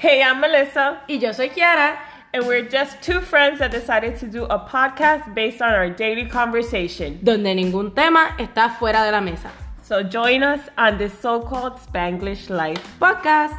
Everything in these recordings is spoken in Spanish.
Hey, I'm Melissa, Y yo soy Kiara. and we're just two friends that decided to do a podcast based on our daily conversation. donde ningún tema está fuera de la mesa. So join us on this so called Spanglish life. Podcast.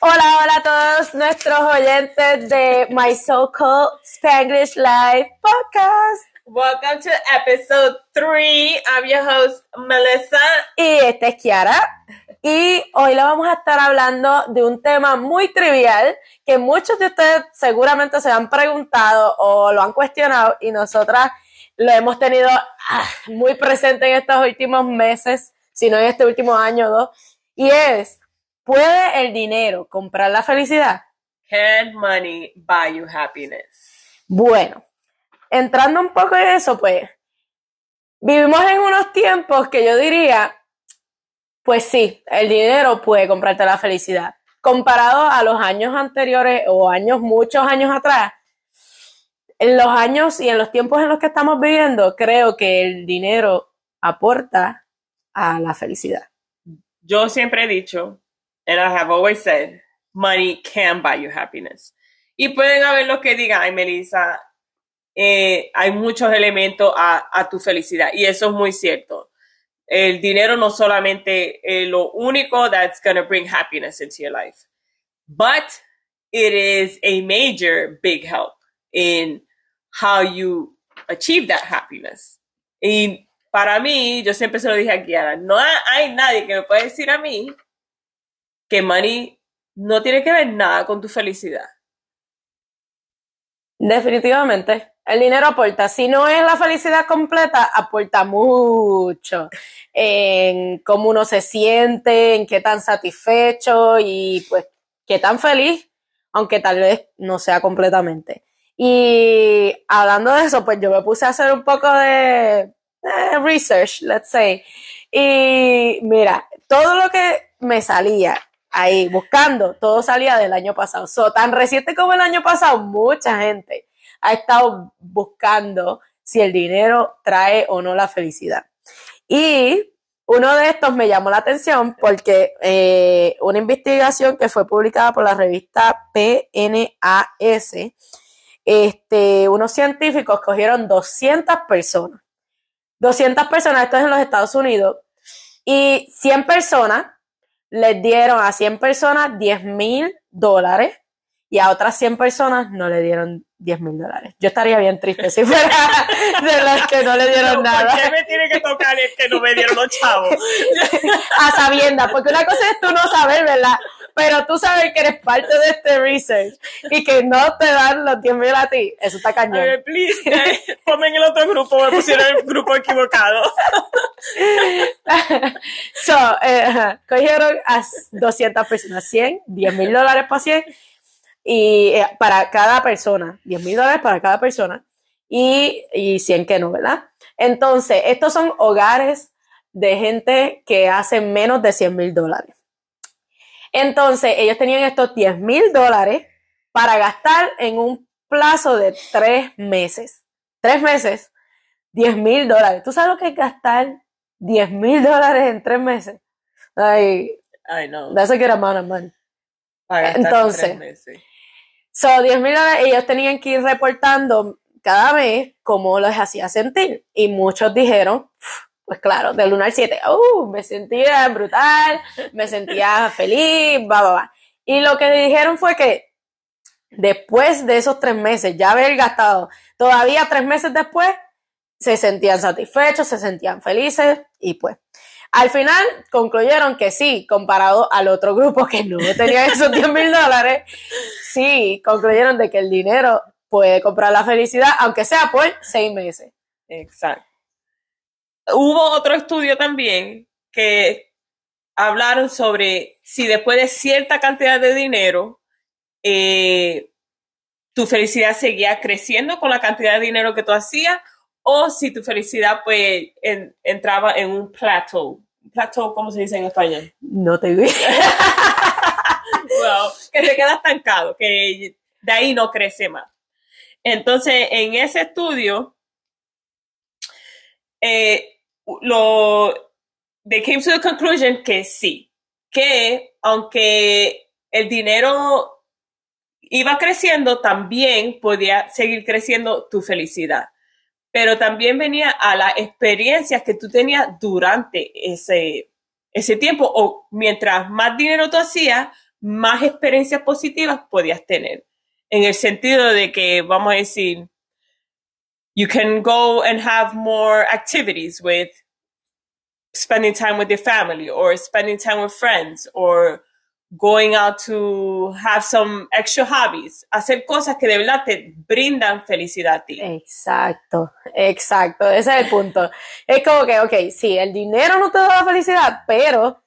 Hola, hola a todos nuestros oyentes de My So Called Spanglish Live Podcast. Welcome to episode three. I'm your host, Melissa. Y esta es Kiara. Y hoy le vamos a estar hablando de un tema muy trivial que muchos de ustedes seguramente se han preguntado o lo han cuestionado y nosotras lo hemos tenido ah, muy presente en estos últimos meses, si no en este último año o dos. Y es, ¿puede el dinero comprar la felicidad? Can money buy you happiness? Bueno, entrando un poco en eso, pues, vivimos en unos tiempos que yo diría, pues sí, el dinero puede comprarte la felicidad. Comparado a los años anteriores o años, muchos años atrás, en los años y en los tiempos en los que estamos viviendo, creo que el dinero aporta a la felicidad. Yo siempre he dicho, and I have always said, money can buy you happiness. Y pueden haber los que digan, ay, Melissa, eh, hay muchos elementos a, a tu felicidad. Y eso es muy cierto. El dinero no solamente es lo único that's going to bring happiness into your life, but it is a major big help in how you achieve that happiness. Y para mí, yo siempre se lo dije a Kiara, no ha- hay nadie que me pueda decir a mí que money no tiene que ver nada con tu felicidad. Definitivamente. El dinero aporta. Si no es la felicidad completa, aporta mucho en cómo uno se siente, en qué tan satisfecho y pues qué tan feliz, aunque tal vez no sea completamente. Y hablando de eso, pues yo me puse a hacer un poco de eh, research, let's say. Y mira, todo lo que me salía ahí buscando, todo salía del año pasado. So, tan reciente como el año pasado, mucha gente ha estado buscando si el dinero trae o no la felicidad. Y uno de estos me llamó la atención porque eh, una investigación que fue publicada por la revista PNAS, este, unos científicos cogieron 200 personas. 200 personas, esto es en los Estados Unidos, y 100 personas les dieron a 100 personas 10 mil dólares y a otras 100 personas no le dieron 10 mil dólares. Yo estaría bien triste si fuera de las que no le dieron nada. ¿Por qué me tiene que tocar el que no me dieron los chavos? A sabiendas, porque una cosa es tú no saber, ¿verdad? Pero tú sabes que eres parte de este research y que no te dan los 10 mil a ti. Eso está cañón. ver, please, eh, ponme en el otro grupo, me pusieron el grupo equivocado. So, eh, cogieron a 200 personas, 100, 10 mil dólares para 100 y eh, para cada persona, 10 mil dólares para cada persona y, y 100 que no, ¿verdad? Entonces, estos son hogares de gente que hacen menos de 100 mil dólares. Entonces, ellos tenían estos 10 mil dólares para gastar en un plazo de tres meses. Tres meses, 10 mil dólares. ¿Tú sabes lo que es gastar 10 mil dólares en tres meses? Ay, Ay, no. that's a good amount of money. Para gastar Entonces, tres meses. So, 10 mil dólares, ellos tenían que ir reportando cada mes cómo los hacía sentir. Y muchos dijeron, pues claro, del 1 al 7, uh, me sentía brutal, me sentía feliz, va, va, va. Y lo que dijeron fue que después de esos tres meses, ya haber gastado, todavía tres meses después, se sentían satisfechos, se sentían felices y pues al final concluyeron que sí, comparado al otro grupo que no tenía esos 10 mil dólares, sí, concluyeron de que el dinero puede comprar la felicidad, aunque sea por seis meses. Exacto. Hubo otro estudio también que hablaron sobre si después de cierta cantidad de dinero, eh, tu felicidad seguía creciendo con la cantidad de dinero que tú hacías o si tu felicidad pues en- entraba en un plateau. Plateau, ¿cómo se dice en español? No te vi. Wow, que se queda estancado, que de ahí no crece más. Entonces, en ese estudio, eh, lo they came to the conclusion que sí, que aunque el dinero iba creciendo, también podía seguir creciendo tu felicidad. Pero también venía a las experiencias que tú tenías durante ese, ese tiempo o mientras más dinero tú hacías, más experiencias positivas podías tener. En el sentido de que, vamos a decir, you can go and have more activities with spending time with your family or spending time with friends or going out to have some extra hobbies, hacer cosas que de verdad te brindan felicidad a ti. Exacto, exacto, ese es el punto. Es como que, ok, sí, el dinero no te da la felicidad, pero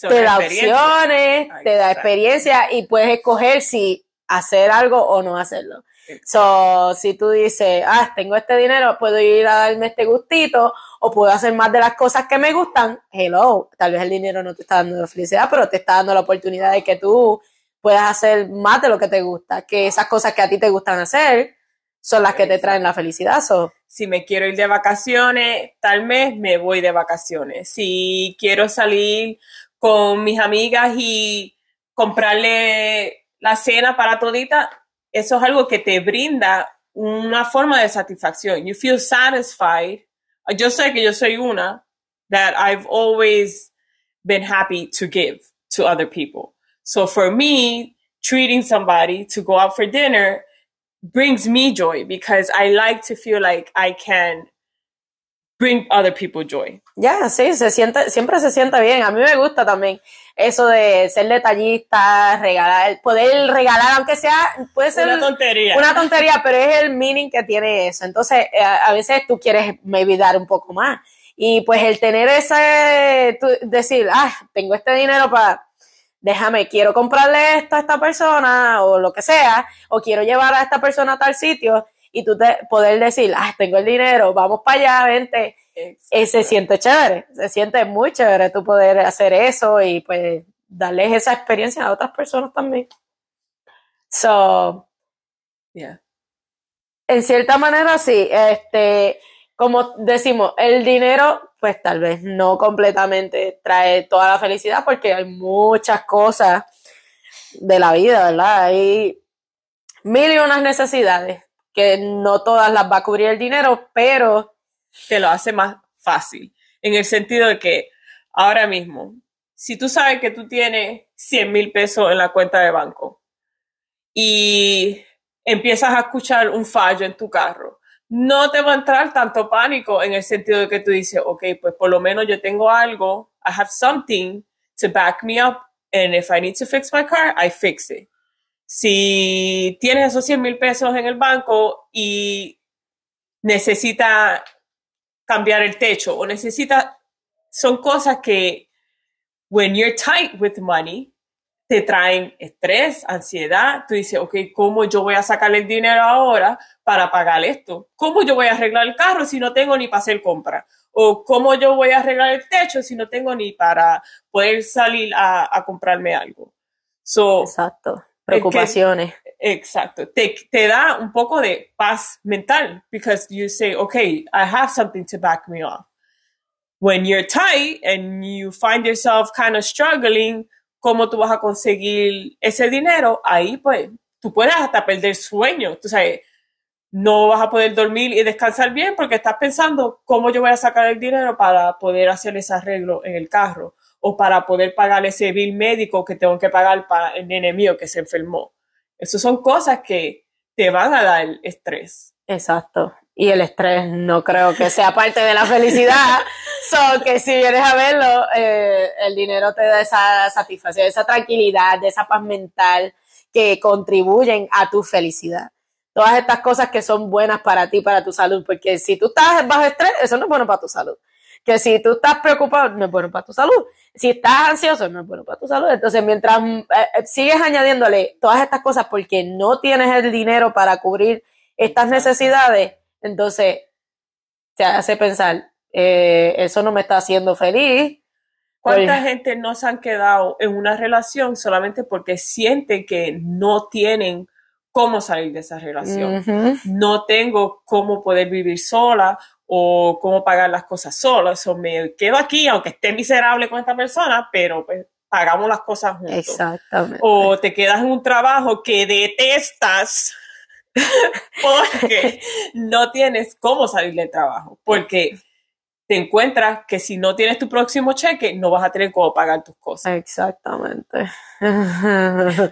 te da opciones, te da experiencia y puedes escoger si hacer algo o no hacerlo. So, si tú dices, ah, tengo este dinero, puedo ir a darme este gustito o puedo hacer más de las cosas que me gustan, hello, tal vez el dinero no te está dando felicidad, pero te está dando la oportunidad de que tú puedas hacer más de lo que te gusta, que esas cosas que a ti te gustan hacer son las que te traen la felicidad. So, Si me quiero ir de vacaciones, tal mes me voy de vacaciones. Si quiero salir con mis amigas y comprarle la cena para todita, eso es algo que te brinda una forma de satisfacción. You feel satisfied. Yo sé que yo soy una that I've always been happy to give to other people. So for me, treating somebody to go out for dinner brings me joy because I like to feel like I can bring other people joy. Ya, sí, se siente, siempre se siente bien. A mí me gusta también eso de ser detallista, regalar, poder regalar, aunque sea, puede ser Una tontería. una tontería, pero es el meaning que tiene eso. Entonces, eh, a veces tú quieres maybe dar un poco más. Y pues el tener ese, tú decir, ah, tengo este dinero para, déjame, quiero comprarle esto a esta persona o lo que sea, o quiero llevar a esta persona a tal sitio, y tú te, poder decir, ah, tengo el dinero, vamos para allá, vente. Eh, se siente chévere, se siente muy chévere tú poder hacer eso y pues darles esa experiencia a otras personas también. So, Yeah. en cierta manera sí, este, como decimos, el dinero pues tal vez no completamente trae toda la felicidad porque hay muchas cosas de la vida, ¿verdad? Hay mil y unas necesidades que no todas las va a cubrir el dinero, pero te lo hace más fácil. En el sentido de que ahora mismo, si tú sabes que tú tienes 100 mil pesos en la cuenta de banco y empiezas a escuchar un fallo en tu carro, no te va a entrar tanto pánico en el sentido de que tú dices, ok, pues por lo menos yo tengo algo, I have something to back me up, and if I need to fix my car, I fix it. Si tienes esos 100 mil pesos en el banco y necesita cambiar el techo o necesita, son cosas que when you're tight with money, te traen estrés, ansiedad. Tú dices, ok, ¿cómo yo voy a sacar el dinero ahora para pagar esto? ¿Cómo yo voy a arreglar el carro si no tengo ni para hacer compra? ¿O cómo yo voy a arreglar el techo si no tengo ni para poder salir a, a comprarme algo? So, exacto, preocupaciones. Exacto. Te, te da un poco de paz mental because you say, okay, I have something to back me up. When you're tight and you find yourself kind of struggling, ¿cómo tú vas a conseguir ese dinero? Ahí pues tú puedes hasta perder sueño. Tú sabes, no vas a poder dormir y descansar bien porque estás pensando cómo yo voy a sacar el dinero para poder hacer ese arreglo en el carro o para poder pagar ese bill médico que tengo que pagar para el nene mío que se enfermó. Esas son cosas que te van a dar estrés. Exacto. Y el estrés no creo que sea parte de la felicidad. so que si vienes a verlo, eh, el dinero te da esa satisfacción, esa tranquilidad, esa paz mental que contribuyen a tu felicidad. Todas estas cosas que son buenas para ti, para tu salud, porque si tú estás bajo estrés, eso no es bueno para tu salud. Que si tú estás preocupado, no es bueno para tu salud. Si estás ansioso, no es bueno para tu salud. Entonces, mientras eh, eh, sigues añadiéndole todas estas cosas porque no tienes el dinero para cubrir estas necesidades, entonces te hace pensar, eh, eso no me está haciendo feliz. ¿Cuánta Pues- gente no se han quedado en una relación solamente porque sienten que no tienen cómo salir de esa relación? No tengo cómo poder vivir sola o cómo pagar las cosas solo. Eso me quedo aquí, aunque esté miserable con esta persona, pero pues pagamos las cosas juntos. Exactamente. O te quedas en un trabajo que detestas porque no tienes cómo salir del trabajo. Porque te encuentras que si no tienes tu próximo cheque, no vas a tener cómo pagar tus cosas. Exactamente.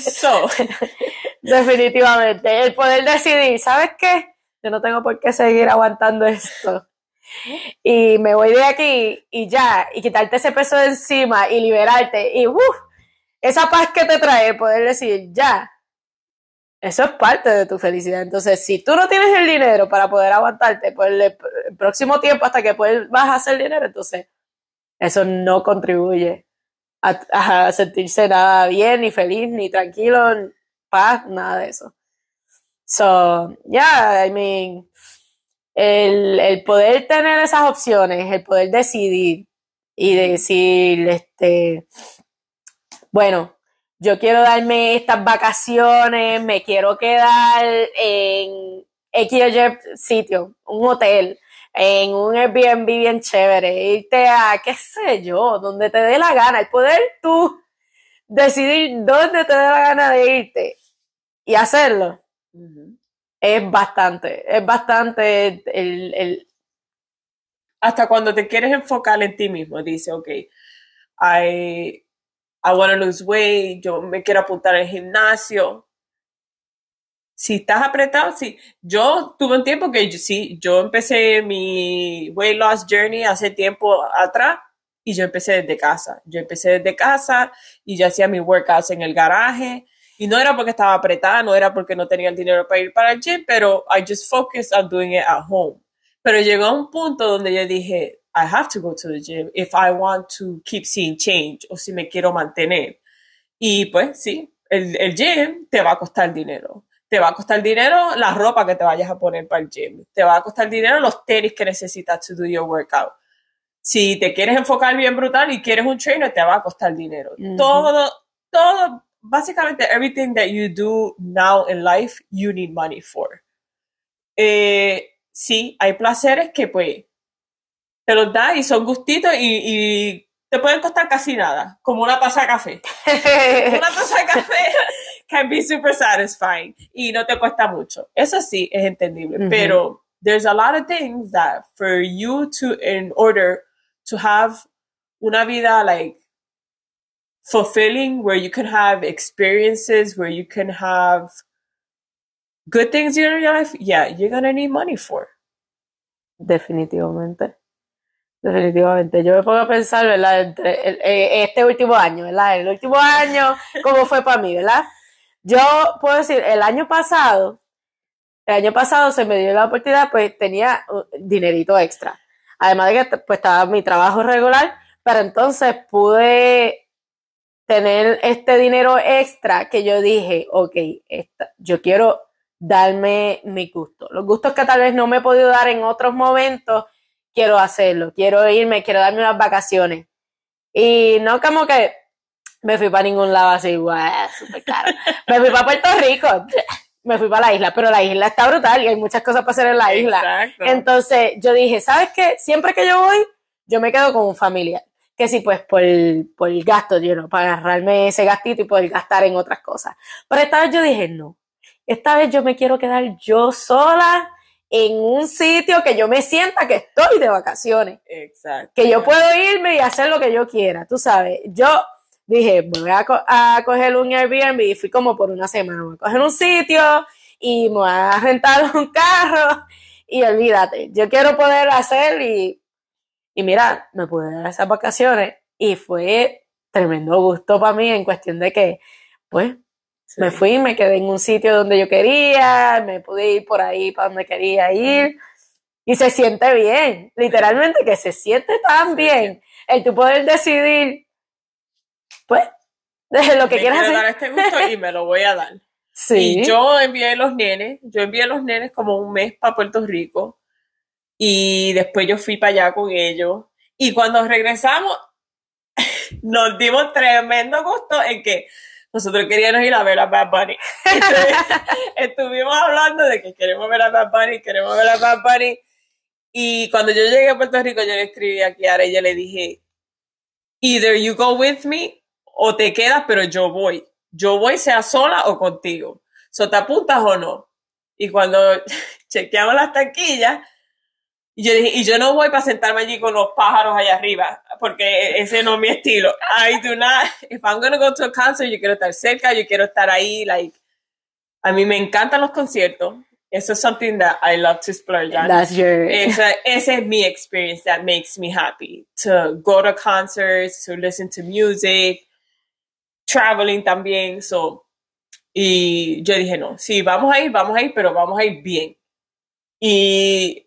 So, Definitivamente. El poder decidir, ¿sabes qué? Yo no tengo por qué seguir aguantando esto. Y me voy de aquí y ya, y quitarte ese peso de encima y liberarte. Y ¡uf! esa paz que te trae, poder decir, ya, eso es parte de tu felicidad. Entonces, si tú no tienes el dinero para poder aguantarte por el, el próximo tiempo hasta que puedas vas a hacer dinero, entonces eso no contribuye a, a sentirse nada bien, ni feliz, ni tranquilo, paz, nada de eso. So, yeah, I mean, el, el poder tener esas opciones, el poder decidir y decir, este, bueno, yo quiero darme estas vacaciones, me quiero quedar en X o Y sitio, un hotel, en un Airbnb bien chévere, irte a, qué sé yo, donde te dé la gana, el poder tú decidir dónde te dé la gana de irte y hacerlo es bastante, es bastante el, el hasta cuando te quieres enfocar en ti mismo, dice, ok, I, I want to lose weight, yo me quiero apuntar al gimnasio. Si estás apretado, sí. Yo tuve un tiempo que yo- sí, yo empecé mi weight loss journey hace tiempo atrás y yo empecé desde casa. Yo empecé desde casa y yo hacía mis workouts en el garaje. Y no era porque estaba apretada, no era porque no tenía el dinero para ir para el gym, pero I just focused on doing it at home. Pero llegó a un punto donde yo dije, I have to go to the gym if I want to keep seeing change o si me quiero mantener. Y pues sí, el, el gym te va a costar dinero. Te va a costar dinero la ropa que te vayas a poner para el gym. Te va a costar dinero los tenis que necesitas to do your workout. Si te quieres enfocar bien brutal y quieres un trainer, te va a costar dinero. Todo, todo, básicamente everything that you do now in life, you need money for. Eh, sí, hay placeres que pues te los da y son gustitos y, y te pueden costar casi nada, como una taza de café. Una taza de café can be super satisfying y no te cuesta mucho. Eso sí es entendible, Ujú. pero there's a lot of things that for you to, in order to have una vida like fulfilling, where you can have experiences, where you can have good things in your life, yeah, you're gonna need money for. Definitivamente. Definitivamente. Yo me pongo a pensar, ¿verdad? Entre el- este último año, ¿verdad? El último año, ¿cómo fue para mí, ¿verdad? Yo puedo decir, el año pasado, el año pasado se me dio la oportunidad, pues tenía uh, dinerito extra. Además de que pues estaba mi trabajo regular, pero entonces pude tener este dinero extra que yo dije, ok, esta- yo quiero darme mi gusto. Los gustos que tal vez no me he podido dar en otros momentos, quiero hacerlo. Quiero irme, quiero darme unas vacaciones. Y no como que me fui para ningún lado así, guau, súper caro. Me fui para Puerto Rico, me fui para la isla, pero la isla está brutal y hay muchas cosas para hacer en la isla. Exacto. Entonces yo dije, ¿sabes qué? Siempre que yo voy, yo me quedo con un familiar. Que sí, pues por, por el gasto, yo no, para agarrarme ese gastito y poder gastar en otras cosas. Pero esta vez yo dije, no. Esta vez yo me quiero quedar yo sola en un sitio que yo me sienta que estoy de vacaciones. Exacto. Que yo puedo irme y hacer lo que yo quiera, tú sabes. Yo dije, voy a, co- a coger un Airbnb y fui como por una semana. Voy a coger un sitio y me voy a rentar un carro y olvídate. Yo quiero poder hacer y, y mira, me pude dar esas vacaciones y fue tremendo gusto para mí en cuestión de que, pues, me fui, me quedé en un sitio donde yo quería, me pude ir por ahí para donde quería ir. Y se siente bien, literalmente que se siente tan bien el tú poder decidir, pues, de lo que me quieras quiero dar hacer. este gusto y me lo voy a dar. Sí, Y yo envié los nenes, yo envié los nenes como un mes para Puerto Rico y después yo fui para allá con ellos y cuando regresamos nos dimos tremendo gusto en que nosotros queríamos ir a ver a Bad Bunny. Estuvimos hablando de que queremos ver a Bad Bunny, queremos ver a Bad Bunny Y cuando yo llegué a Puerto Rico, yo le escribí a Kiara y yo le dije, either you go with me o te quedas, pero yo voy. Yo voy sea sola o contigo. So, ¿te apuntas o no? Y cuando chequeamos las taquillas, y yo dije, y yo no voy para sentarme allí con los pájaros allá arriba, porque ese no es mi estilo. I do not, if I'm going to go to a concert, yo quiero estar cerca, yo quiero estar ahí, like, a mí me encantan los conciertos. Eso es something that I love to splurge on. That's your... Esa, ese es mi experience that makes me happy. To go to concerts, to listen to music, traveling también. So, y yo dije, no, sí, vamos a ir, vamos a ir, pero vamos a ir bien. Y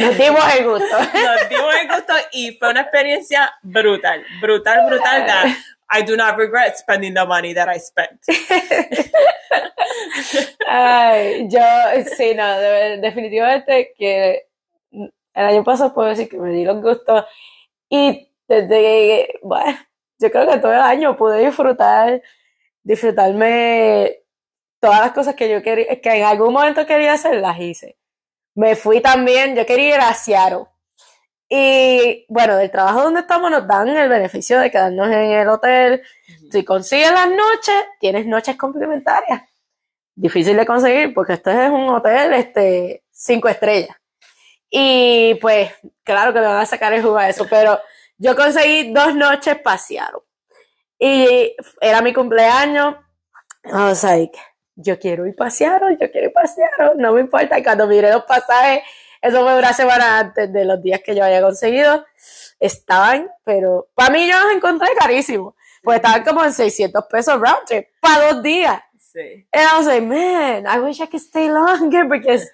Nos dimos el gusto. nos dimos el gusto y fue una experiencia brutal, brutal, brutal. That I do not regret spending the money that I spent. Ay, yo, sí, no, de- definitivamente que el año pasado puedo decir que me di los gustos y desde, bueno, yo creo que todo el año pude disfrutar, disfrutarme todas las cosas que yo quería, que en algún momento quería hacer, las hice. Me fui también, yo quería ir a Seattle. Y bueno, del trabajo donde estamos nos dan el beneficio de quedarnos en el hotel. Si consigues las noches, tienes noches complementarias. Difícil de conseguir porque este es un hotel este, cinco estrellas. Y pues, claro que me van a sacar el jugo a eso, pero yo conseguí dos noches pasearon. Y era mi cumpleaños. I was like, yo quiero ir pasearon, yo quiero ir pasearon, no me importa. Y cuando miré los pasajes, eso fue una semana antes de los días que yo había conseguido, estaban, pero para mí yo los encontré carísimos. Pues estaban como en 600 pesos round trip para dos días. Sí. And I was like, man, I wish I could stay longer because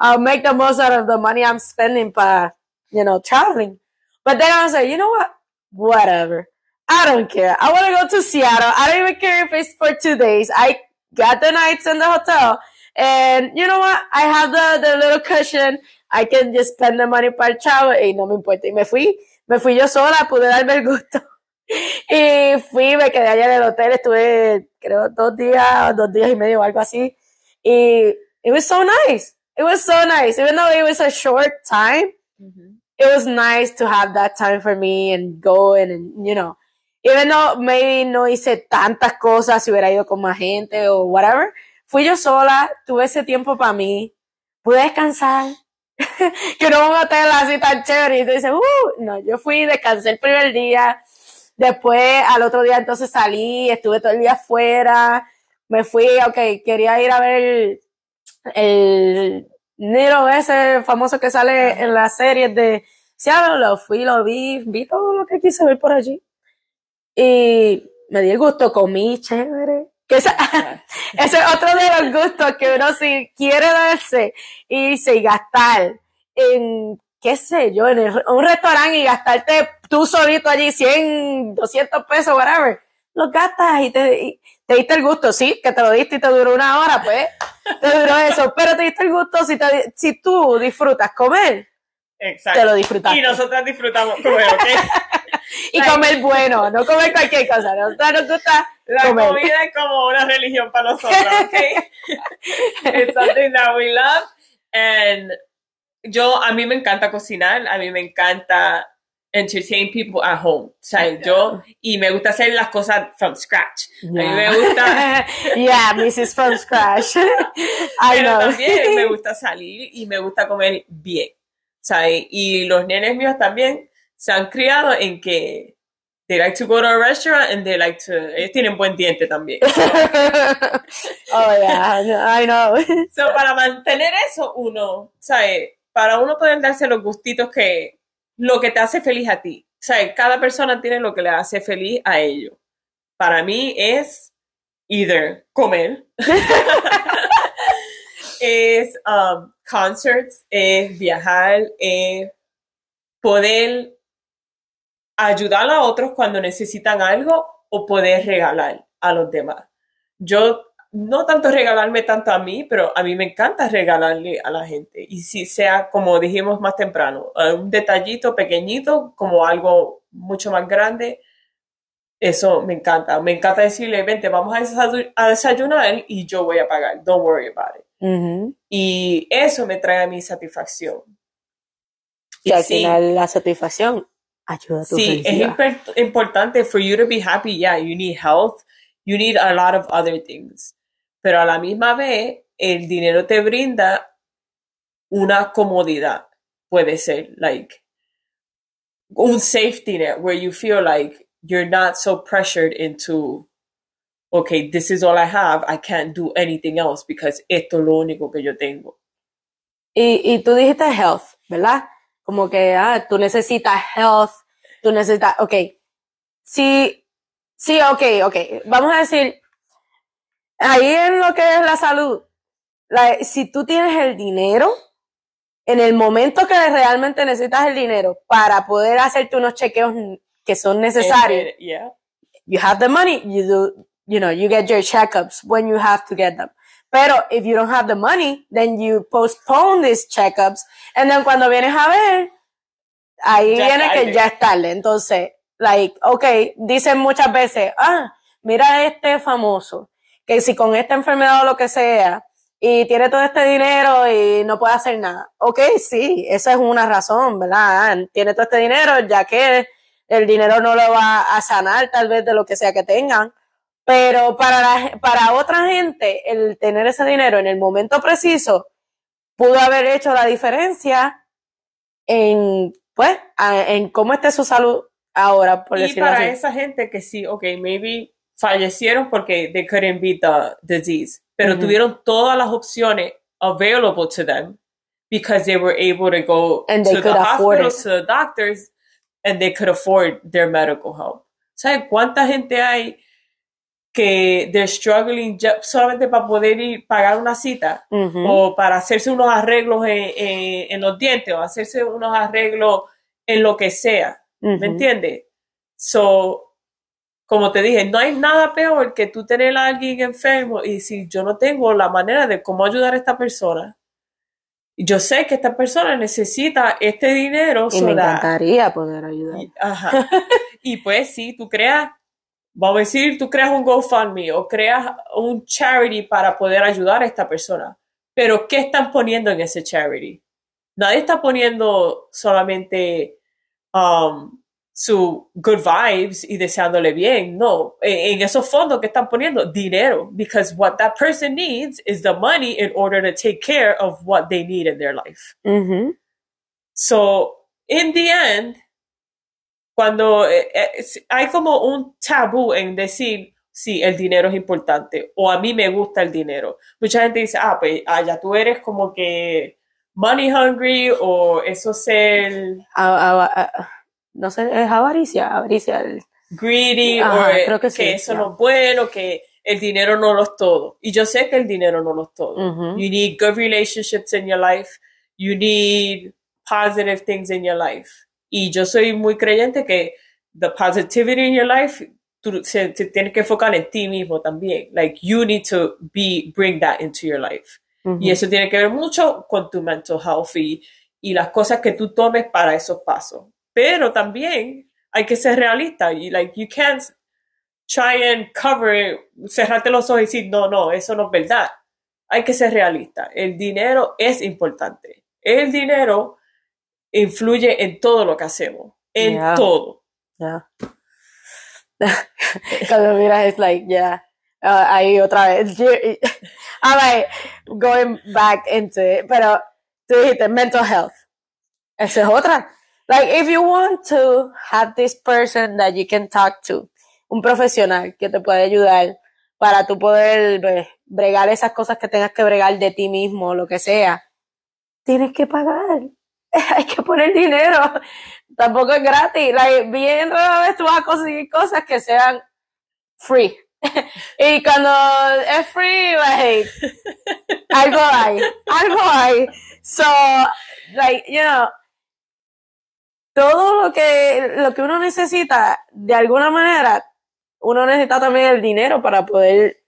I'll make the most out of the money I'm spending by, you know, traveling. But then I was like, you know what? Whatever. I don't care. I want to go to Seattle. I don't even care if it's for two days. I got the nights in the hotel. And you know what? I have the, the little cushion. I can just spend the money para el travel y no me importa. Y me fui, me fui yo sola, pude darme el gusto. Y fui, me quedé allá en el hotel, estuve creo dos días, dos días y medio o algo así. Y it was so nice. It was so nice. Even though it was a short time, mm-hmm. it was nice to have that time for me and go and, and, you know, even though maybe no hice tantas cosas, si hubiera ido con más gente o whatever, fui yo sola, tuve ese tiempo para mí, pude descansar. que no un hotel así tan chévere. Y tú dices, uh, no, yo fui, descansé el primer día, después al otro día entonces salí, estuve todo el día afuera, me fui, ok, quería ir a ver el, el Nero ese famoso que sale en las series de Seattle, lo fui, lo vi, vi todo lo que quise ver por allí. Y me di el gusto, comí chévere. Que esa- ese es otro de los gustos que uno si quiere darse y se gastar en, qué sé yo, en el- un restaurante y gastarte tú solito allí 100, 200 pesos, whatever. Los gastas y te, y te diste el gusto, sí, que te lo diste y te duró una hora, pues, te duró eso, pero te diste el gusto si, te, si tú disfrutas comer, Exacto. te lo disfrutaste. Y nosotras disfrutamos comer, ¿ok? Y comer bueno, no comer cualquier cosa. Nosotros nos gusta La comer. comida es como una religión para nosotros, ¿ok? It's something that we love. And yo, a mí me encanta cocinar, a mí me encanta entertain people at home. O sea, yo, y me gusta hacer las cosas from scratch. A mí me gusta, yeah, Mrs. From Scratch. I pero know. también me gusta salir y me gusta comer bien. ¿sabes? Y los nenes míos también se han criado en que they like to go to a restaurant and they like to, ellos tienen buen diente también. oh, yeah, I know. So, para mantener eso, uno, ¿sabes? Para uno poder darse los gustitos que, lo que te hace feliz a ti. ¿Sabes? Cada persona tiene lo que le hace feliz a ellos. Para mí es either comer, es um, concerts, es viajar, es poder ayudar a otros cuando necesitan algo o poder regalar a los demás. Yo no tanto regalarme tanto a mí, pero a mí me encanta regalarle a la gente. Y si sea, como dijimos más temprano, eh, un detallito pequeñito, como algo mucho más grande, eso me encanta. Me encanta decirle, vente, vamos a desayunar, y yo voy a pagar. Don't worry about it. Ujú. Y eso me trae a mi satisfacción. Y, Y al sí. final la satisfacción ayuda a tu Sí, es felicidad. imper- importante for you to be happy. Yeah, you need health. You need a lot of other things. Pero a la misma vez, el dinero te brinda una comodidad. Puede ser, like, un safety net where you feel like you're not so pressured into, okay, this is all I have. I can't do anything else because esto es lo único que yo tengo. Y, y tú dijiste health, ¿verdad? Como que, ah, tú necesitas health, tú necesitas, ok. Sí, sí, ok, ok. Vamos a decir, ahí en lo que es la salud, la- si tú tienes el dinero, en el momento que realmente necesitas el dinero para poder hacerte unos chequeos que son necesarios, yeah. you have the money, you do, you know, you get your checkups when you have to get them. Pero if you don't have the money, then you postpone these checkups, and then cuando vienes a ver, ahí Ya viene tarde. que ya es tarde. Entonces, like, okay, dicen muchas veces, ah, mira este famoso, que si con esta enfermedad o lo que sea, y tiene todo este dinero y no puede hacer nada. Ok, sí, esa es una razón, ¿verdad? Ah, Tiene todo este dinero, ya que el dinero no lo va a sanar tal vez de lo que sea que tengan. Pero para, la- para otra gente, el tener ese dinero en el momento preciso pudo haber hecho la diferencia en, pues, en cómo esté su salud ahora, por y decirlo para así. esa gente que sí, ok, maybe fallecieron porque they couldn't beat the disease, pero tuvieron todas las opciones available to them because they were able to go And they to the could hospitals, it. to the doctors, and they could afford their medical help. ¿Sabes cuánta gente hay que they're struggling solamente para poder ir pagar una cita? Ujú. o para hacerse unos arreglos en, en- en los dientes o hacerse unos arreglos en lo que sea. ¿Me Ujú. entiendes? So, como te dije, no hay nada peor que tú tener a alguien enfermo y si yo no tengo la manera de cómo ayudar a esta persona, yo sé que esta persona necesita este dinero. Y so me that- encantaría poder ayudar. y- Ajá. Y pues sí, tú creas, vamos a decir, tú creas un GoFundMe o creas un charity para poder ayudar a esta persona. Pero ¿qué están poniendo en ese charity? Nadie está poniendo solamente um, su good vibes y deseándole bien. No, en, en esos fondos que están poniendo dinero, because what that person needs is the money in order to take care of what they need in their life. So, in the end, cuando eh, eh, es- hay como un tabú en decir, sí, el dinero es importante, o a mí me gusta el dinero. Mucha gente dice, ah, pues, ah, ya tú eres como que money hungry, o eso A- a- a- no sé, es avaricia, avaricia. el- greedy, Ajá, o eh, creo que sí, eso no es bueno, que el dinero no lo es todo. Y yo sé que el dinero no lo es todo. You need good relationships in your life. You need positive things in your life. Y yo soy muy creyente que the positivity in your life tú se, se tienes que enfocar en ti mismo también. Like you need to be bring that into your life. Y eso tiene que ver mucho con tu mental health y, y las cosas que tú tomes para esos pasos. Pero también hay que ser realista. Y like you can't try and cover, cerrarte los ojos y decir, no, no, eso no es verdad. Hay que ser realista. El dinero es importante. El dinero influye en todo lo que hacemos. En Yeah. todo. Ya. Cuando miras, es like, yeah. Uh, ahí otra vez. I'm like, going back into it. Pero tú dijiste mental health. Esa es otra. Like, if you want to have this person that you can talk to, un profesional que te puede ayudar para tú poder pues, bregar esas cosas que tengas que bregar de ti mismo, lo que sea, tienes que pagar. Hay que poner dinero. Tampoco es gratis. Like, bien rara vez tú vas a conseguir cosas que sean free. y cuando es free, like, algo hay, algo hay. So, like, you know, todo lo que, lo que uno necesita, de alguna manera, uno necesita también el dinero para poder,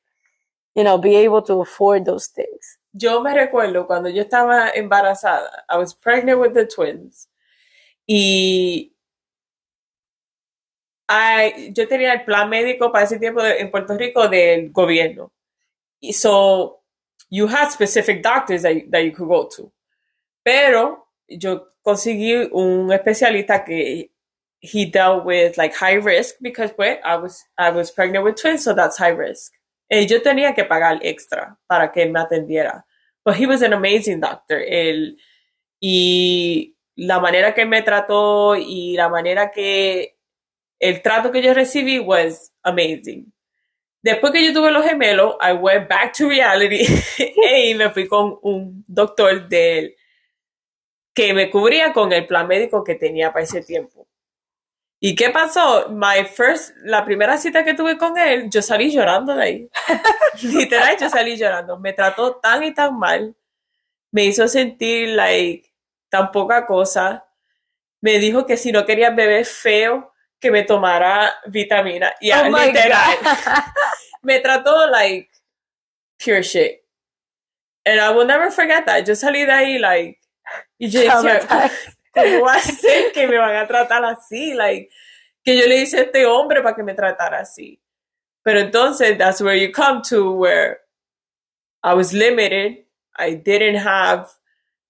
you know, be able to afford those things. Yo me recuerdo cuando yo estaba embarazada, I was pregnant with the twins, y I- yo tenía el plan médico para ese tiempo de- en Puerto Rico del gobierno. Y so, you had specific doctors that, you- that you could go to. Pero yo conseguí un especialista que he dealt with like high risk because pues I was I was pregnant with twins, so that's high risk. Y yo tenía que pagar extra para que él me atendiera. But he was an amazing doctor. Él, y la manera que me trató y la manera que el trato que yo recibí was amazing. Después que yo tuve los gemelos, I went back to reality y me fui con un doctor del que me cubría con el plan médico que tenía para ese tiempo. ¿Y qué pasó? My first, la primera cita que tuve con él, yo salí llorando de ahí. Literal, yo salí llorando. Me trató tan y tan mal. Me hizo sentir, like, tan poca cosa. Me dijo que si no quería beber feo, que me tomara vitamina. Y Oh my literal. Me trató, like, pure shit. And I will never forget that. Yo salí de ahí, like, y yo decía. ¿Cómo va a ser que me van a tratar así? Like, que yo le hice a este hombre para que me tratara así. Pero entonces, that's where you come to where I was limited. I didn't have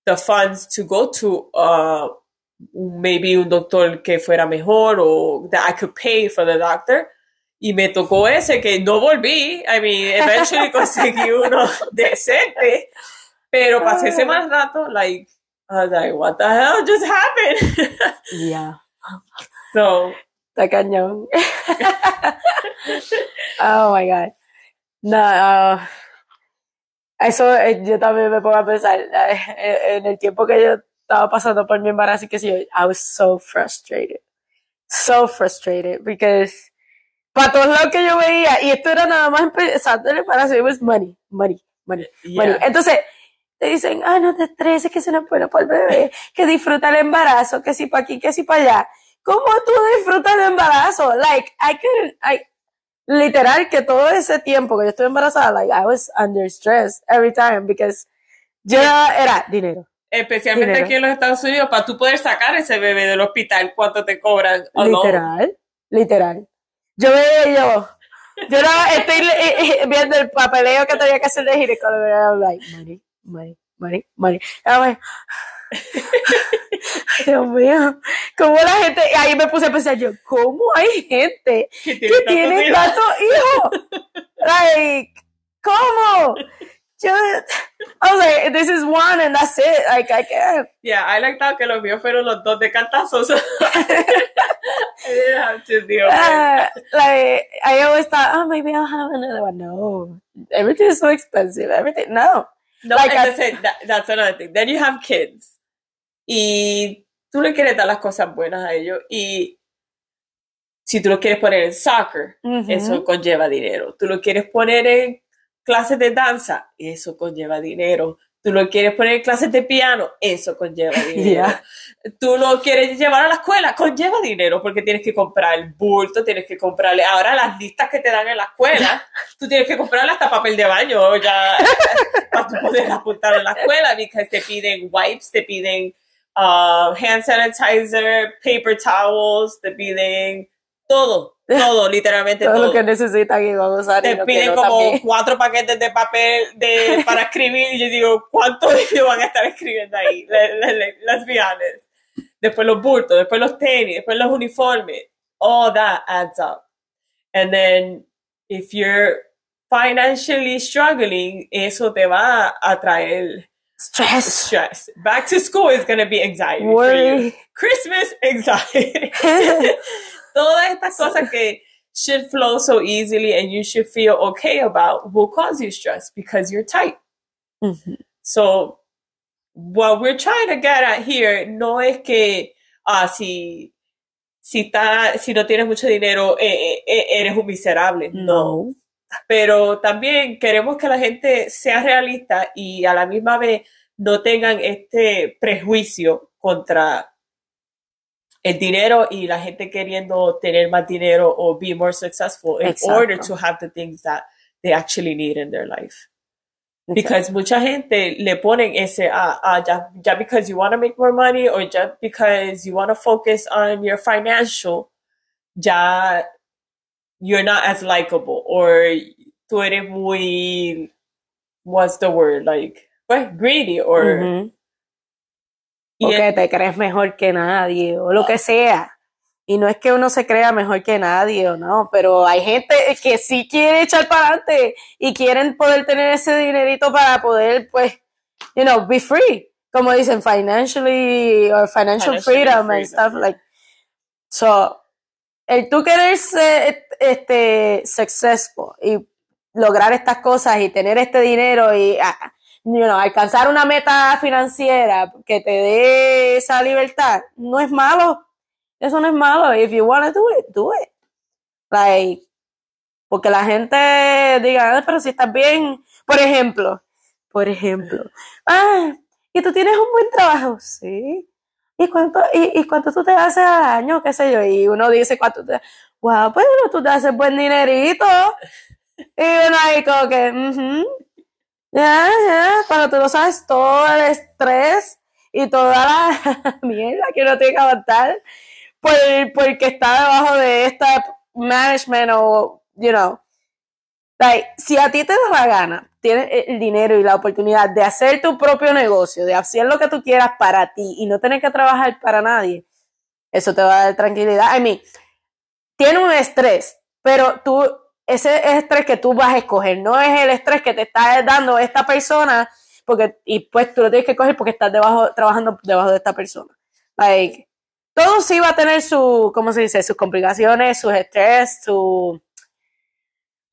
the funds to go to uh, maybe un doctor que fuera mejor o that I could pay for the doctor. Y me tocó ese que no volví. I mean, eventually conseguí uno decente. Pero pasé ese mal rato, like, I was like, what the hell just happened? Yeah. so, Está cañón. oh my God. No, ah, eso eh, yo también me pongo a pensar eh, en el tiempo que yo estaba pasando por mi embarazo y que I was so frustrated. So frustrated because para todos lados que yo veía, y esto era nada más empezando el embarazo, it was money, money, money, money. yeah. Entonces, te dicen, ah, no te estreses, que eso no es bueno para el bebé, que disfruta el embarazo, que si para aquí, que si para allá. ¿Cómo tú disfrutas el embarazo? Like, I couldn't, I, literal, que todo ese tiempo que yo estuve embarazada, like, I was under stress every time because yo era dinero, Especialmente Dinero. aquí en los Estados Unidos, para tú poder sacar ese bebé del hospital, ¿cuánto te cobran? literal, literal. Yo veía yo, yo no, estoy eh, eh, viendo el papeleo que tenía que hacer de ginecólogo, like, money, money, money, money. I'm like, Dios mío, ¿cómo la gente? y Ahí me puse a pensar yo, ¿cómo hay gente Que que tantos tiene tantos hijos? Like, ¿cómo? Yo, I was like, this is one and that's it. Like, I can't. Yeah, I like that que los míos fueron los dos de cantazos. I didn't have to deal with Uh, like, I always thought, oh, maybe I'll have another one. No, everything is so expensive. Everything, no. No, Like, I- entonces, that- that's another thing. Then you have kids. Y tú le quieres dar las cosas buenas a ellos. Y si tú lo quieres poner en soccer, eso conlleva dinero. Tú lo quieres poner en clases de danza, eso conlleva dinero. Tú lo quieres poner en clases de piano, eso conlleva dinero. Yeah. Tú lo quieres llevar a la escuela, conlleva dinero porque tienes que comprar el bulto, tienes que comprarle. Ahora las listas que te dan en la escuela, tú tienes que comprarle hasta papel de baño ya para tú poder apuntar en la escuela porque te piden wipes, te piden uh, hand sanitizer, paper towels, te piden todo, todo, literalmente Todo todo. lo que necesitan y van a usar. te piden no como también. cuatro paquetes de papel de, para escribir y yo digo, ¿cuánto ellos van a estar escribiendo ahí? Be honest. Después los bultos, después los tenis, después los uniformes. All that adds up. And then, if you're financially struggling, eso te va a traer Stress. stress. Back to school is going to be anxiety for you. Worry. Christmas anxiety. Todas estas cosas que should flow so easily and you should feel okay about will cause you stress because you're tight. So, what we're trying to get at here no es que, ah, si, si, está, si no tienes mucho dinero, eh, eh, eh, eres un miserable. No. Pero también queremos que la gente sea realista y a la misma vez no tengan este prejuicio contra el dinero y la gente queriendo tener más dinero o be more successful in Exacto. order to have the things that they actually need in their life. Because mucha gente le ponen ese, ah, ah, ya, ya because you want to make more money or just because you want to focus on your financial, ya you're not as likable or tú eres muy, what's the word, like, pues, greedy or, Ujú. Y Porque el- te crees mejor que nadie o lo que sea. Y no es que uno se crea mejor que nadie o no, pero hay gente que sí quiere echar para adelante y quieren poder tener ese dinerito para poder, pues, you know, be free. Como dicen, financially or financial freedom and stuff yeah. like. So, el tú querer ser este, successful y lograr estas cosas y tener este dinero y ah, you know, alcanzar una meta financiera que te dé esa libertad, no es malo. Eso no es malo. If you want to do it, do it. Like, porque la gente diga, "Ah, pero si estás bien, por ejemplo, por ejemplo, ah, y tú tienes un buen trabajo, sí. ¿Y cuánto, y, y cuánto tú te haces al año? ¿Qué sé yo? Y uno dice, ¿cuánto te Wow, pues tú te haces buen dinerito. Y uno ahí como que. Ya, ya, pero tú no sabes todo el estrés y toda la mierda que uno tiene que aguantar por, porque está debajo de esta management o, you know. Like, si a ti te da la gana, tienes el dinero y la oportunidad de hacer tu propio negocio, de hacer lo que tú quieras para ti y no tener que trabajar para nadie, eso te va a dar tranquilidad. I mean, tiene un estrés, pero tú, ese es estrés que tú vas a escoger, no es el estrés que te está dando esta persona, porque, y pues tú lo tienes que coger porque estás debajo, trabajando debajo de esta persona. Like, todo sí va a tener su, ¿cómo se dice? Sus complicaciones, sus estrés, su,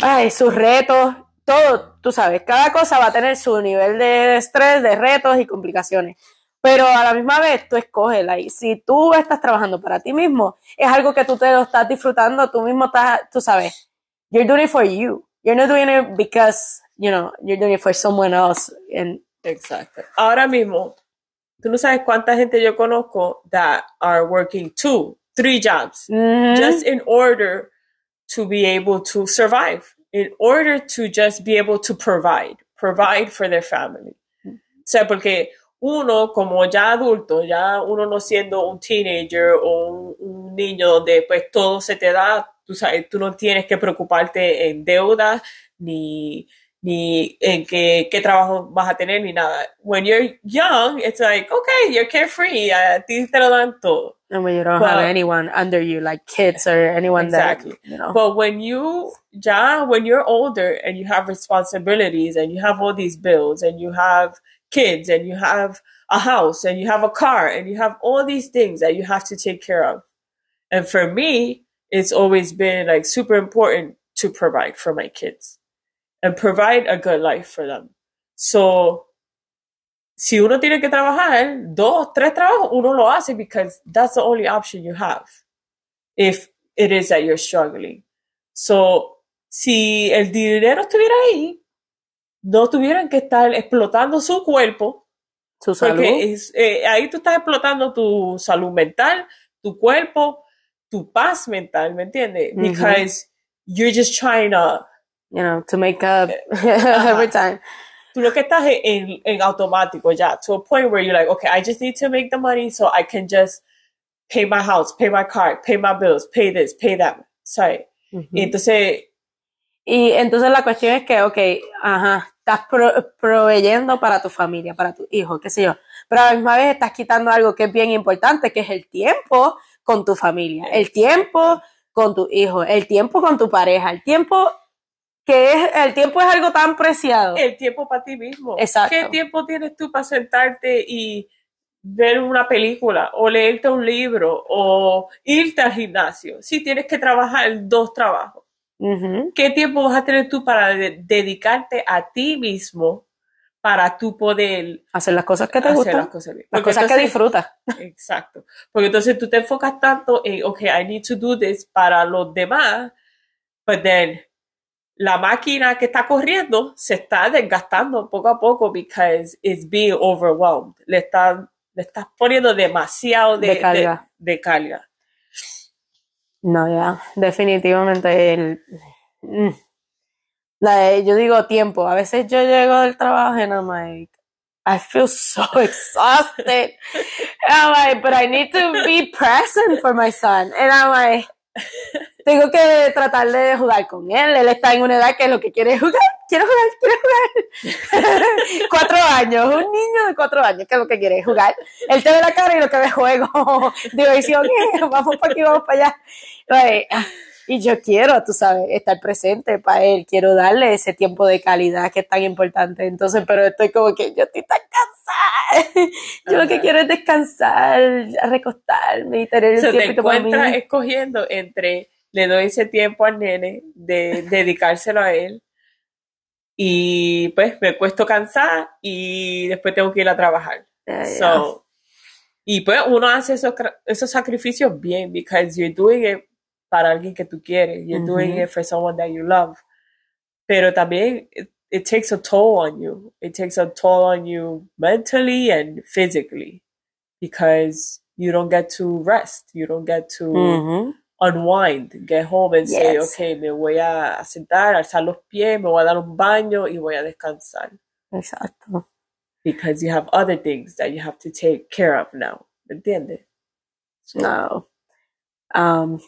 ay, sus retos, todo, tú sabes, cada cosa va a tener su nivel de estrés, de retos y complicaciones. Pero a la misma vez tú escoges, like, si tú estás trabajando para ti mismo, es algo que tú te lo estás disfrutando, tú mismo estás, tú sabes, you're doing it for you. You're not doing it because, you know, you're doing it for someone else. And, Exacto. Ahora mismo, tú no sabes cuánta gente yo conozco that are working two, three jobs Mhm. just in order to be able to survive, in order to just be able to provide, provide for their family. O sea, porque uno como ya adulto, ya uno no siendo un teenager o un, un niño donde pues todo se te da, tú sabes, tú no tienes que preocuparte en deuda ni ni en qué, qué trabajo vas a tener ni nada. When you're young, it's like, okay, you're carefree, a ti te lo dan todo. and when you don't have anyone under you, like kids or anyone Exactly. that, you know. But when you, ya, when you're older and you have responsibilities and you have all these bills and you have kids and you have a house and you have a car and you have all these things that you have to take care of. And for me, it's always been like super important to provide for my kids and provide a good life for them. So, si uno tiene que trabajar, dos, tres trabajos, uno lo hace because that's the only option you have if it is that you're struggling. So, si el dinero estuviera ahí, no tuvieran que estar explotando su cuerpo, Su salud. porque es- eh, ahí tú estás explotando tu salud mental, tu cuerpo, tu paz mental, ¿me entiendes? Ujú. Because you're just trying to you know, to make up Ajá. every time. tú lo que estás en, en automático ya, to a point where you're like, okay, I just need to make the money so I can just pay my house, pay my car, pay my bills, pay this, pay that. Sorry. Ujú. Y entonces, Y entonces la cuestión es que, ok, ajá, estás pro- proveyendo para tu familia, para tu hijo, qué sé yo, pero a la misma vez estás quitando algo que es bien importante, que es el tiempo con tu familia, el tiempo con tu hijo, el tiempo con tu pareja, el tiempo que es, el tiempo es algo tan preciado. el tiempo para ti mismo. Exacto. ¿Qué tiempo tienes tú para sentarte y ver una película o leerte un libro o irte al gimnasio? Si tienes que trabajar dos trabajos. Ujú. ¿Qué tiempo vas a tener tú para de- dedicarte a ti mismo para tú poder Hacer las cosas que te gustan, las cosas bien? las cosas que entonces- disfrutas. Exacto. Porque entonces tú te enfocas tanto en, okay, I need to do this para los demás, but then la máquina que está corriendo se está desgastando poco a poco because it's being overwhelmed. Le están le estás poniendo demasiado de, De carga. de- de carga. No, ya, definitivamente el, mm, la- yo digo tiempo. A veces yo llego del trabajo and I'm like, I feel so exhausted. I'm like, but I need to be present for my son. And I'm like, tengo que tratar de jugar con él. Él está en una edad que lo que quiere es jugar, quiero jugar, quiero jugar. cuatro años, un niño de cuatro años que lo que quiere es jugar. Él te ve la cara y lo que ve es juego, diversión, vamos para aquí, vamos para allá. Y yo quiero, tú sabes, estar presente para él, quiero darle ese tiempo de calidad que es tan importante. Entonces, pero estoy como que yo estoy tan cansada. Yo lo que quiero es descansar, recostarme y tener el tiempo te encuentras escogiendo entre le doy ese tiempo al nene de dedicárselo a él y pues me cuesto cansar y después tengo que ir a trabajar. So, y pues uno hace esos, esos sacrificios bien because you're doing it para alguien que tú quieres. You're doing it for someone that you love. Pero también it, takes a toll on you. It takes a toll on you mentally and physically because you don't get to rest. You don't get to unwind, get home and say, okay, me voy a sentar, alzar los pies, me voy a dar un baño y voy a descansar. Exacto. Because you have other things that you have to take care of now. ¿Entiendes? no. Um,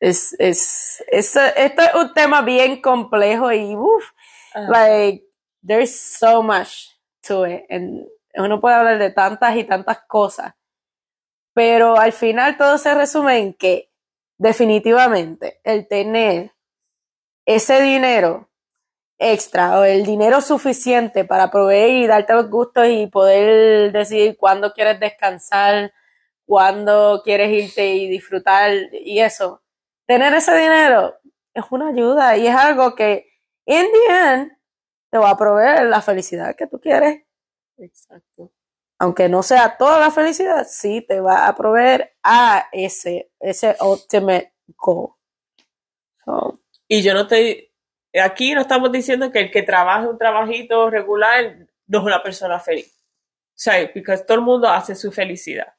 es, es, es, esto es un tema bien complejo y uff, like, there's so much to it. And uno puede hablar de tantas y tantas cosas. Pero al final todo se resume en que definitivamente el tener ese dinero extra o el dinero suficiente para proveer y darte los gustos y poder decidir cuándo quieres descansar, cuándo quieres irte y disfrutar y eso, tener ese dinero es una ayuda y es algo que, en the end, te va a proveer la felicidad que tú quieres. Exacto. Aunque no sea toda la felicidad, sí te va a proveer a ese, ese ultimate goal. Y yo no estoy, aquí no estamos diciendo que el que trabaje un trabajito regular no es una persona feliz. O sea, porque todo el mundo hace su felicidad.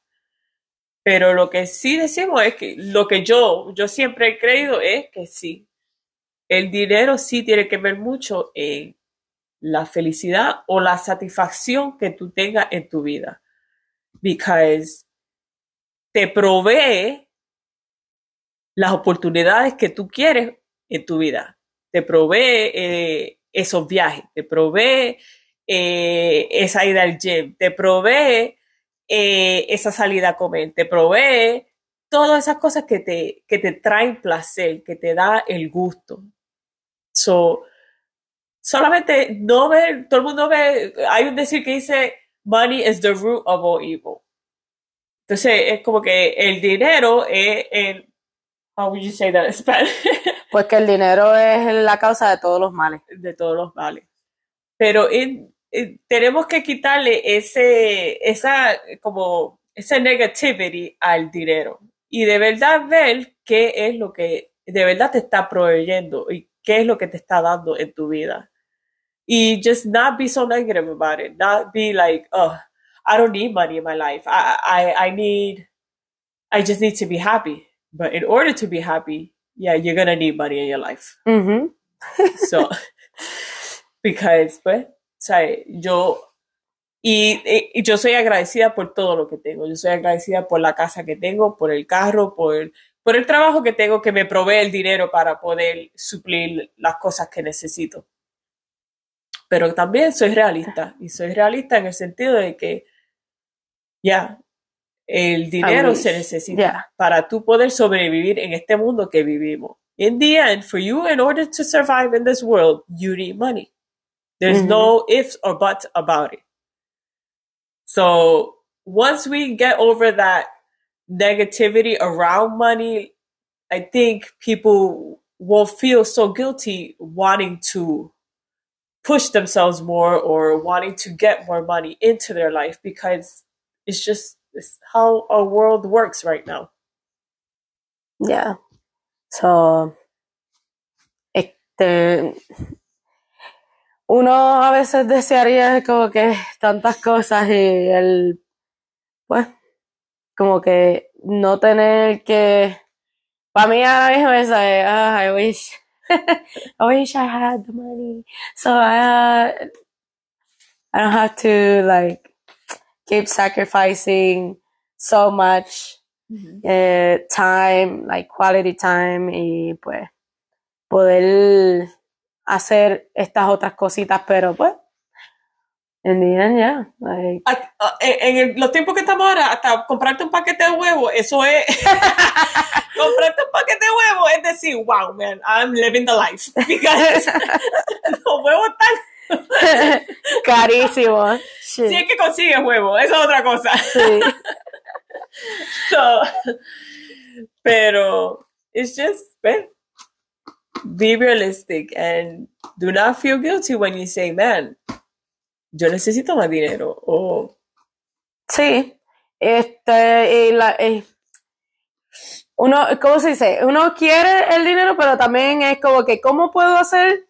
Pero lo que sí decimos es que lo que yo, yo siempre he creído es que sí, el dinero sí tiene que ver mucho en la felicidad o la satisfacción que tú tengas en tu vida. Because te provee las oportunidades que tú quieres en tu vida. Te provee eh, esos viajes, te provee eh, esa ida al gym, te provee eh, esa salida a comer, te provee todas esas cosas que te, que te traen placer, que te da el gusto. So, solamente no ver, todo el mundo ve, hay un decir que dice, money is the root of all evil. Entonces, es como que el dinero es el, how would you say that in Spanish? Pues que el dinero es la causa de todos los males. De todos los males. Pero en, tenemos que quitarle ese, esa, como, esa negativity al dinero y de verdad ver qué es lo que de verdad te está proveyendo y qué es lo que te está dando en tu vida. Y just not be so negative about it. Not be like, oh, I don't need money in my life. I, I, I need, I just need to be happy. But in order to be happy, yeah, you're to need money in your life. Mm-hmm. so, because, pues, sea, yo, y, y, yo soy agradecida por todo lo que tengo. Yo soy agradecida por la casa que tengo, por el carro, por, por el trabajo que tengo que me provee el dinero para poder suplir las cosas que necesito. Pero también soy realista y soy realista en el sentido de que ya, el dinero se necesita para tú poder sobrevivir en este mundo que vivimos. In the end, for you, in order to survive in this world, you need money. There's mm-hmm. no ifs or buts about it. So once we get over that negativity around money, I think people will feel so guilty wanting to push themselves more or wanting to get more money into their life because it's just it's how our world works right now. Yeah. So, este, uno a veces desearía como que tantas cosas y el, pues, como que no tener que, para mí ahora mismo es, ah, I wish, I wish I had the money, so I, I don't have to like keep sacrificing so much eh, time, like quality time y pues poder hacer estas otras cositas, pero pues en día ya. like, Ah, ah, En, en el- los tiempos que estamos ahora, hasta comprarte un paquete de huevo, eso es. comprarte un paquete de huevo es decir, wow, man, I'm living the life. Because los huevos están. carísimo. Si Sí, es que consigues huevo, eso es otra cosa. sí. So, pero it's just man, be realistic and do not feel guilty when you say, man, yo necesito más dinero. O Sí, este, y la, y uno, ¿cómo se dice? Uno quiere el dinero, pero también es como que, ¿cómo puedo hacer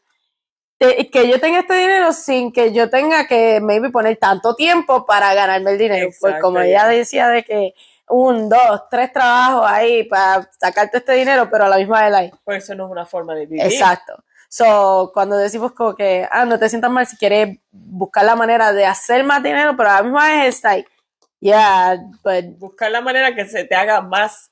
que yo tenga este dinero sin que yo tenga que maybe poner tanto tiempo para ganarme el dinero? Pues Exacto, como ya. ella decía de que un, dos, tres trabajos ahí para sacarte este dinero, pero a la misma vez por eso no es una forma de vivir. Exacto. So, cuando decimos como que, ah, no te sientas mal si quieres buscar la manera de hacer más dinero, pero a la misma vez es like, yeah, but Buscar la manera que se te haga más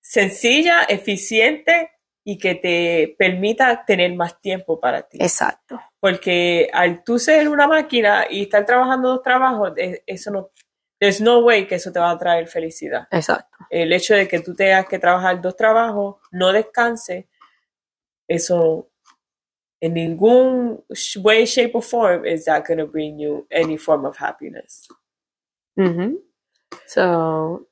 sencilla, eficiente y que te permita tener más tiempo para ti. exacto. Porque al tú ser una máquina y estar trabajando dos trabajos, eso no, there's no way que eso te va a traer felicidad. Exacto. El hecho de que tú tengas que trabajar dos trabajos, no descanse, eso en ningún way, shape or form is that going to bring you any form of happiness. Ujú. So,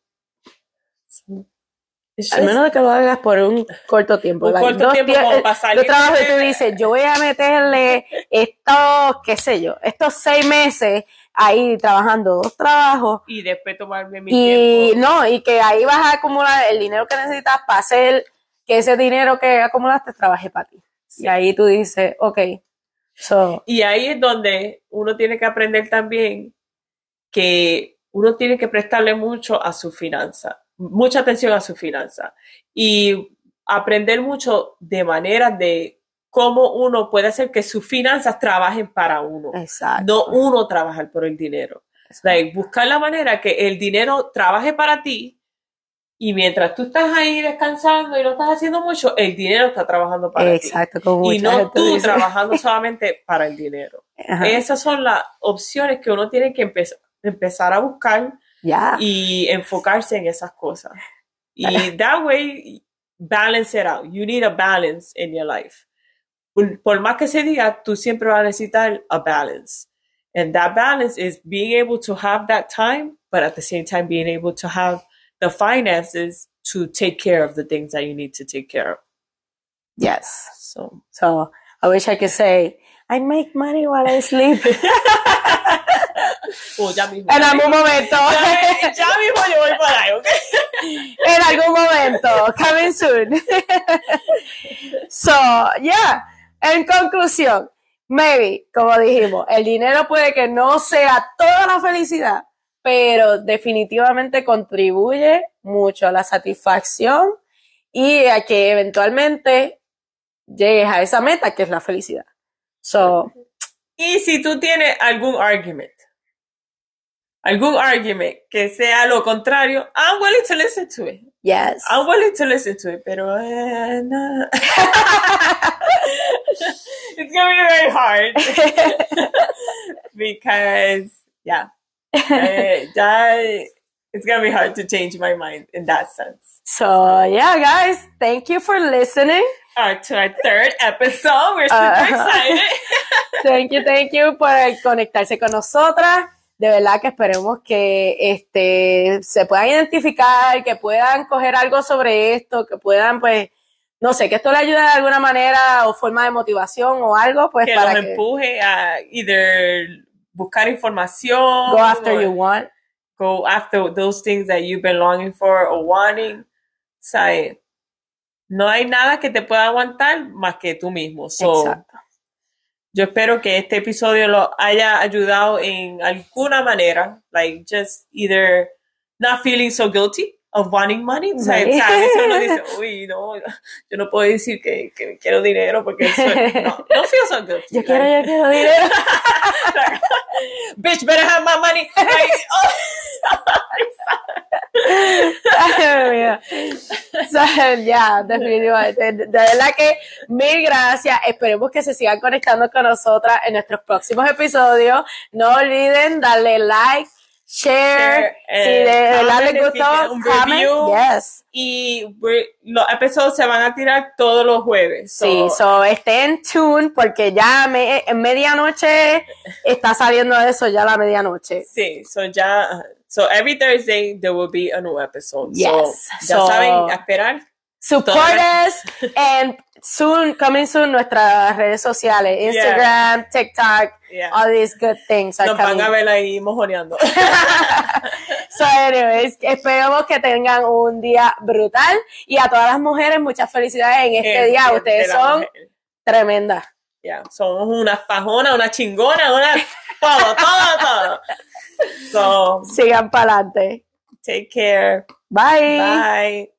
al menos de que lo hagas por un corto tiempo. Un like, corto dos tiempo días, eh, para salir Yo trabajo y tú dices, yo voy a meterle estos, qué sé yo, estos seis meses ahí trabajando dos trabajos y después tomarme mi y tiempo. no, y que ahí vas a acumular el dinero que necesitas para hacer que ese dinero que acumulaste trabaje para ti. Y ahí tú dices, ok, so, Y ahí es donde uno tiene que aprender también que uno tiene que prestarle mucho a su finanza, mucha atención a su finanza y aprender mucho de maneras de cómo uno puede hacer que sus finanzas trabajen para uno, exacto. no uno trabajar por el dinero. Like, buscar la manera que el dinero trabaje para ti y mientras tú estás ahí descansando y no estás haciendo mucho, el dinero está trabajando para ti. Exacto, como Y no tú dice. trabajando solamente para el dinero. Ajá. Esas son las opciones que uno tiene que empezar empezar a buscar y enfocarse en esas cosas. Y that way, balance it out. You need a balance in your life. Por- Por más que se diga, tú siempre vas a necesitar a balance. And that balance is being able to have that time, but at the same time being able to have the finances to take care of the things that you need to take care of. Yes. So, So, I wish I could say, I make money while I sleep. oh, ya mismo. en algún momento. Ya, ya mismo yo voy para ahí, ¿ok? en algún momento. Coming soon. so, yeah. En conclusión, maybe, como dijimos, el dinero puede que no sea toda la felicidad, pero definitivamente contribuye mucho a la satisfacción y a que eventualmente llegues a esa meta que es la felicidad. So, Y si tú tienes algún argument, algún argument que sea lo contrario, I'm willing to listen to it. yes. I'm willing to listen to it, pero eh, no. it's gonna be very hard because yeah, eh, ya, it's gonna be hard to change my mind in that sense. So, yeah, guys, thank you for listening. Uh, to our third episode, we're super Uh-huh. excited. Thank you, thank you por conectarse con nosotras. De verdad que esperemos que este se puedan identificar, que puedan coger algo sobre esto, que puedan, pues, no sé, que esto le ayude de alguna manera o forma de motivación o algo, pues que para los que empuje a either buscar información, go after you want. go after those things that you've been longing for or wanting. Sea, no hay nada que te pueda aguantar más que tú mismo. So, Exacto. yo espero que este episodio lo haya ayudado en alguna manera, like just either not feeling so guilty of wanting money. O sea, Sí. uno dice, uy, no, yo no puedo decir que, que quiero dinero porque eso, no, no feel so good. Yo quiero, yo quiero dinero. Bitch, better have my money. Like, oh. So, ya, definitivamente. De verdad que mil gracias. Esperemos que se sigan conectando con nosotras en nuestros próximos episodios. No olviden darle like, share, Share, si eh, de verdad les gustó, un review. Yes. y los episodios se van a tirar todos los jueves. So, Sí, so estén tuned porque ya me- en medianoche está saliendo eso ya la medianoche. Sí, so ya, so every Thursday there will be a new episode. Yes. So, ya So- saben, a esperar. Support us and soon, coming soon, nuestras redes sociales, Instagram, TikTok, Yeah. all these good things are Nos van a ver ahí mojoneando. So, anyways, esperamos que tengan un día brutal y a todas las mujeres muchas felicidades en este día. de- Ustedes son mujer. tremendas. Yeah, somos una fajona, una chingona, una todo, todo, todo. So, Sigan para adelante. take care. Bye. Bye.